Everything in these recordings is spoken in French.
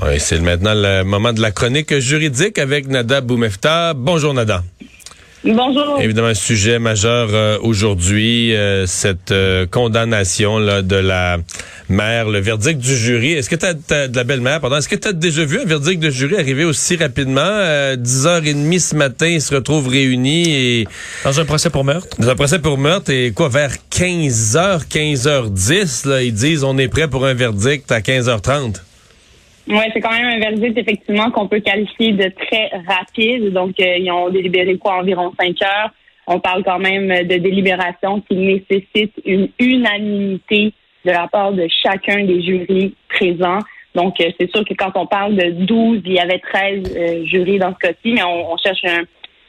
Oui, c'est maintenant le moment de la chronique juridique avec Nada Boumefta. Bonjour Nada. Bonjour. Évidemment, un sujet majeur euh, aujourd'hui, euh, cette euh, condamnation là, de la mère, le verdict du jury. Est-ce que tu as, de la belle-mère, pardon, est-ce que tu as déjà vu un verdict de jury arriver aussi rapidement? 10h30 ce matin, ils se retrouvent réunis et... Dans un procès pour meurtre? Dans un procès pour meurtre et quoi, vers 15h, 15h10, là, ils disent on est prêt pour un verdict à 15h30. Oui, c'est quand même un verdict effectivement qu'on peut qualifier de très rapide. Donc, euh, ils ont délibéré quoi environ cinq heures. On parle quand même de délibération qui nécessite une unanimité de la part de chacun des jurys présents. Donc, euh, c'est sûr que quand on parle de 12, il y avait 13 euh, jurys dans ce cas-ci, mais on, cherche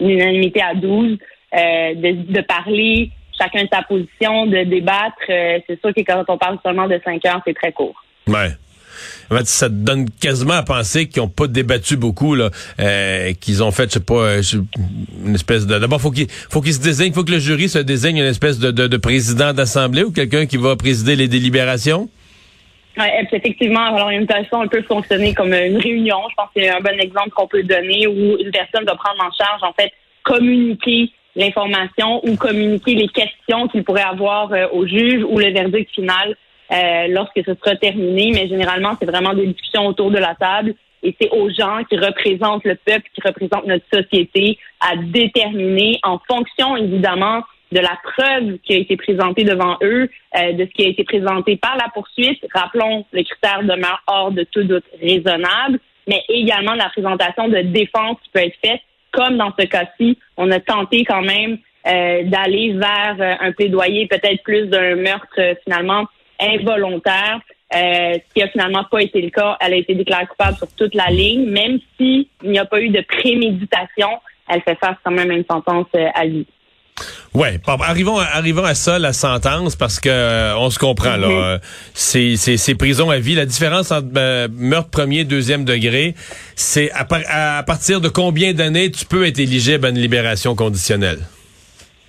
une unanimité à 12, de, de, parler chacun de sa position, de débattre. c'est sûr que quand on parle seulement de cinq heures, c'est très court. Ouais. En fait, ça te donne quasiment à penser qu'ils n'ont pas débattu beaucoup, euh, qu'ils ont fait, je sais pas, euh, une espèce de. D'abord, faut qu'il faut qu'ils se désigne, faut que le jury se désigne une espèce de, de, président d'assemblée ou quelqu'un qui va présider les délibérations? Oui, effectivement, alors une un peut fonctionner comme une réunion. Je pense que c'est un bon exemple qu'on peut donner où une personne va prendre en charge, en fait, communiquer l'information ou communiquer les questions qu'il pourrait avoir euh, au juge ou le verdict final euh, lorsque ce sera terminé, mais généralement, c'est vraiment des discussions autour de la table et c'est aux gens qui représentent le peuple, qui représentent notre société, à déterminer en fonction, évidemment, de la preuve qui a été présentée devant eux, euh, de ce qui a été présenté par la poursuite. Rappelons, le critère demeure hors de tout doute raisonnable, mais également la présentation de défense qui peut être faite. Comme dans ce cas-ci, on a tenté quand même euh, d'aller vers un plaidoyer peut-être plus d'un meurtre finalement involontaire, euh, ce qui a finalement pas été le cas. Elle a été déclarée coupable sur toute la ligne, même s'il n'y a pas eu de préméditation, elle fait face quand même à une sentence euh, à vie. Ouais, arrivons arrivons à ça la sentence parce que euh, on se comprend là, c'est c'est prison à vie. La différence entre meurtre premier deuxième degré, c'est à, à, partir de combien d'années tu peux être éligible à une libération conditionnelle?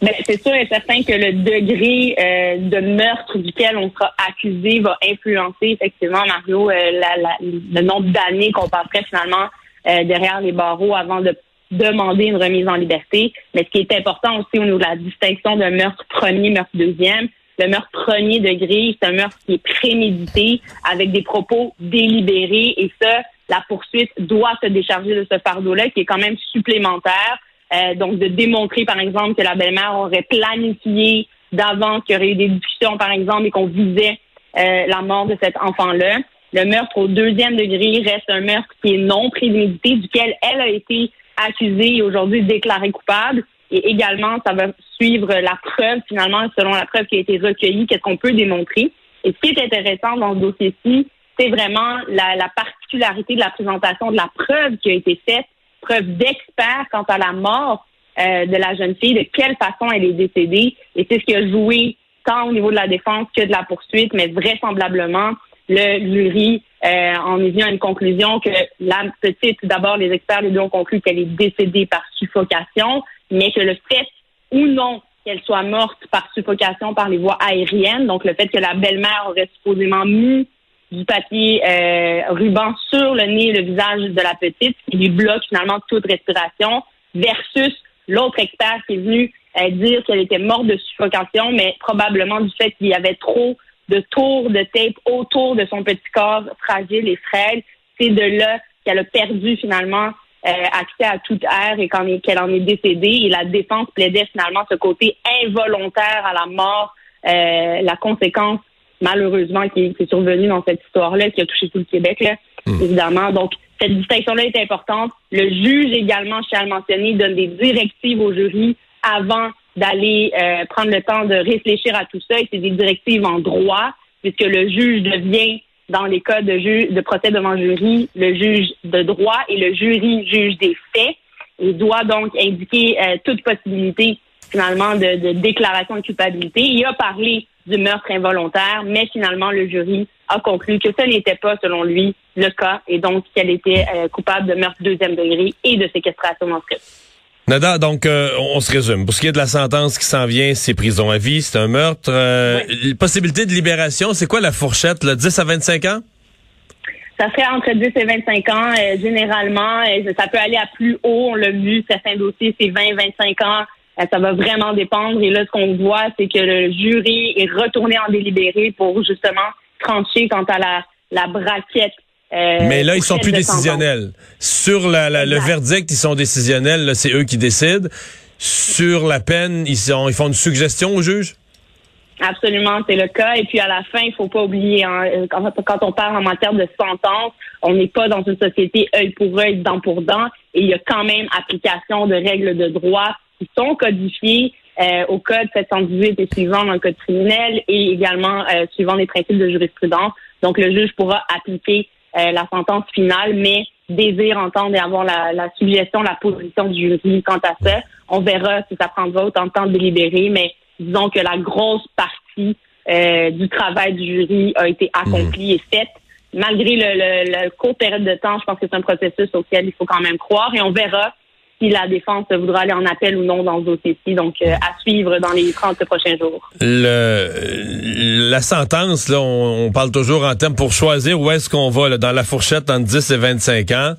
Ben, c'est sûr et certain que le degré euh, de meurtre duquel on sera accusé va influencer effectivement, Mario, euh, la, le nombre d'années qu'on passerait finalement euh, derrière les barreaux avant de demander une remise en liberté. Mais ce qui est important aussi au niveau de la distinction de meurtre premier, meurtre deuxième, le meurtre premier degré, c'est un meurtre qui est prémédité avec des propos délibérés et ça, la poursuite doit se décharger de ce fardeau-là qui est quand même supplémentaire euh, donc, de démontrer, par exemple, que la belle-mère aurait planifié d'avance qu'il y aurait eu des discussions, par exemple, et qu'on visait euh, la mort de cet enfant-là. Le meurtre au deuxième degré reste un meurtre qui est non prémédité, duquel elle a été accusée et aujourd'hui déclarée coupable. Et également, ça va suivre la preuve, finalement, selon la preuve qui a été recueillie, qu'est-ce qu'on peut démontrer. Et ce qui est intéressant dans ce dossier-ci, c'est vraiment la, la particularité de la présentation de la preuve qui a été faite preuve d'expert quant à la mort euh, de la jeune fille, de quelle façon elle est décédée. Et c'est ce qui a joué tant au niveau de la défense que de la poursuite, mais vraisemblablement, le jury euh, en est venu à une conclusion que la petite, d'abord, les experts les deux ont conclu qu'elle est décédée par suffocation, mais que le fait ou non qu'elle soit morte par suffocation par les voies aériennes, donc le fait que la belle-mère aurait supposément mis du papier euh, ruban sur le nez et le visage de la petite, qui lui bloque finalement toute respiration, versus l'autre expert qui est venu euh, dire qu'elle était morte de suffocation, mais probablement du fait qu'il y avait trop de tours de tape autour de son petit corps fragile et frêle. C'est de là qu'elle a perdu finalement euh, accès à toute air et qu'elle en est décédée. Et la défense plaidait finalement ce côté involontaire à la mort, la conséquence malheureusement, qui, est survenu dans cette histoire-là, qui a touché tout le Québec, là, hmm. évidemment. Donc, cette distinction-là est importante. Le juge également, je tiens à le mentionner, donne des directives au jury avant d'aller euh, prendre le temps de réfléchir à tout ça. Et c'est des directives en droit, puisque le juge devient, dans les cas de, de procès devant jury, le juge de droit et le jury juge des faits. Il doit donc indiquer euh, toute possibilité, finalement, de, de déclaration de culpabilité. Il a parlé du meurtre involontaire, mais finalement, le jury a conclu que ce n'était pas, selon lui, le cas, et donc qu'elle était euh, coupable de meurtre deuxième degré et de séquestration menstruelle. Nada, donc euh, on se résume. Pour ce qui est de la sentence qui s'en vient, c'est prison à vie, c'est un meurtre. Euh, Possibilité de libération, c'est quoi la fourchette, là, 10 à 25 ans? ça serait entre 10 et 25 ans généralement. ça peut aller à plus haut. On l'a vu, certains dossiers, c'est 20, 25 ans. Ça va vraiment dépendre. Et là, ce qu'on voit, c'est que le jury est retourné en délibéré pour justement trancher quant à la, la braquette euh, Mais là, ils sont plus décisionnels. Sur la, le verdict, ils sont décisionnels. C'est eux qui décident. Sur la peine, ils, sont, ils font une suggestion au juge? Absolument, c'est le cas. Et puis à la fin, il faut pas oublier, hein, quand, quand, on parle en matière de sentence, on n'est pas dans une société œil pour œil, dent pour dent, et il y a quand même application de règles de droit qui sont codifiées euh, au code 718 et suivant dans le code criminel, et également euh, suivant les principes de jurisprudence. Donc le juge pourra appliquer euh, la sentence finale, mais désire entendre et avoir la, la, suggestion, la position du jury quant à ça. On verra si ça prendra autant de temps de délibérer, mais disons que la grosse partie euh, du travail du jury a été accomplie et faite. Malgré le, le, le court période de temps, je pense que c'est un processus auquel il faut quand même croire et on verra si la défense voudra aller en appel ou non dans ce dossier-ci. Donc, euh, à suivre dans les 30 prochains jours. Le, la sentence, là, on, parle toujours en termes pour choisir où est-ce qu'on va là, dans la fourchette entre 10 et 25 ans.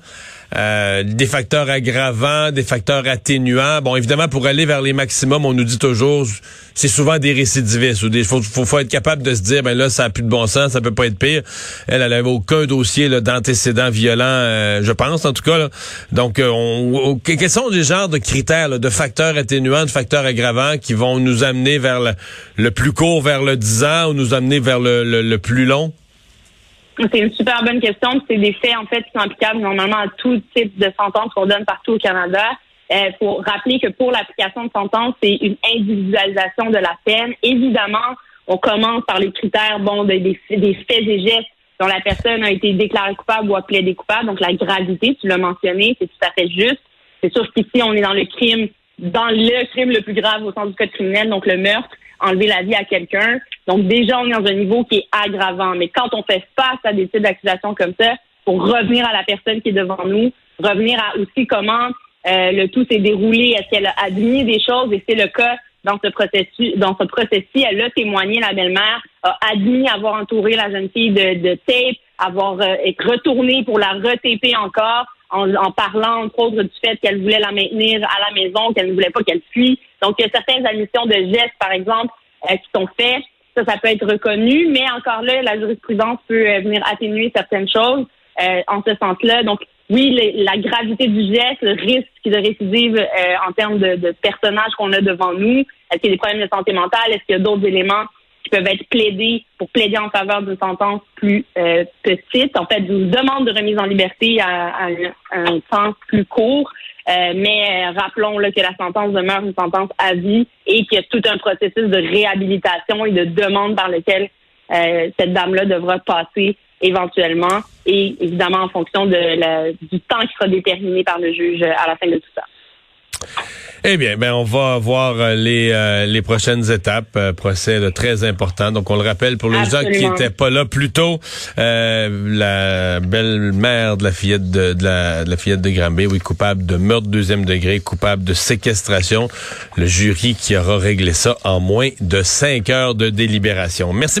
Euh, des facteurs aggravants, des facteurs atténuants. Bon, évidemment, pour aller vers les maximums, on nous dit toujours, c'est souvent des récidivistes. Il faut, faut, être capable de se dire, ben là, ça a plus de bon sens, ça peut pas être pire. Elle, elle avait aucun dossier d'antécédents violents, euh, je pense, en tout cas. Donc, euh, on, quels sont les genres de critères, de facteurs atténuants, de facteurs aggravants qui vont nous amener vers le, plus court, vers le 10 ans, ou nous amener vers le, le plus long? C'est une super bonne question. C'est des faits en fait qui sont applicables normalement à tout type de sentence qu'on donne partout au Canada. Euh, faut rappeler que pour l'application de sentence, c'est une individualisation de la peine. Évidemment, on commence par les critères bon des, des faits et gestes dont la personne a été déclarée coupable ou a plaidé coupable. Donc la gravité, tu l'as mentionné, c'est tout à fait juste. C'est sûr qu'ici, on est dans le crime, dans le crime le plus grave au sens du code criminel, donc le meurtre enlever la vie à quelqu'un. Donc déjà, on est dans un niveau qui est aggravant. Mais quand on fait face à des types d'accusations comme ça, pour revenir à la personne qui est devant nous, revenir à aussi comment euh, le tout s'est déroulé, est-ce qu'elle a admis des choses, et c'est le cas dans ce processus, dans ce processus, elle a témoigné, la belle-mère a admis avoir entouré la jeune fille de, tape, avoir euh, être retournée pour la retaper encore en, en, parlant entre autres du fait qu'elle voulait la maintenir à la maison, qu'elle ne voulait pas qu'elle fuit. Donc il y a certaines admissions de gestes, par exemple, euh, qui sont faites. Ça, ça peut être reconnu, mais encore là, la jurisprudence peut euh, venir atténuer certaines choses en ce sens-là. Donc oui, la gravité du geste, le risque de récidive en termes de, de personnages qu'on a devant nous, est-ce qu'il y a des problèmes de santé mentale, est-ce qu'il y a d'autres éléments qui peuvent être plaidés pour plaider en faveur d'une sentence plus euh, petite, en fait, d'une demande de remise en liberté à, un, temps plus court. Euh, mais euh, rappelons là, que la sentence demeure une sentence à vie et qu'il y a tout un processus de réhabilitation et de demande par lequel cette dame-là devra passer éventuellement et évidemment en fonction de du temps qui sera déterminé par le juge à la fin de tout ça. Eh bien, ben on va voir euh, les euh, les prochaines étapes. Euh, procès très important. Donc on le rappelle pour les gens qui étaient pas là plus tôt, la belle-mère de la fillette de, la, de la fillette de Granby, oui, coupable de meurtre deuxième degré, coupable de séquestration. Le jury qui aura réglé ça en moins de cinq heures de délibération. Merci beaucoup.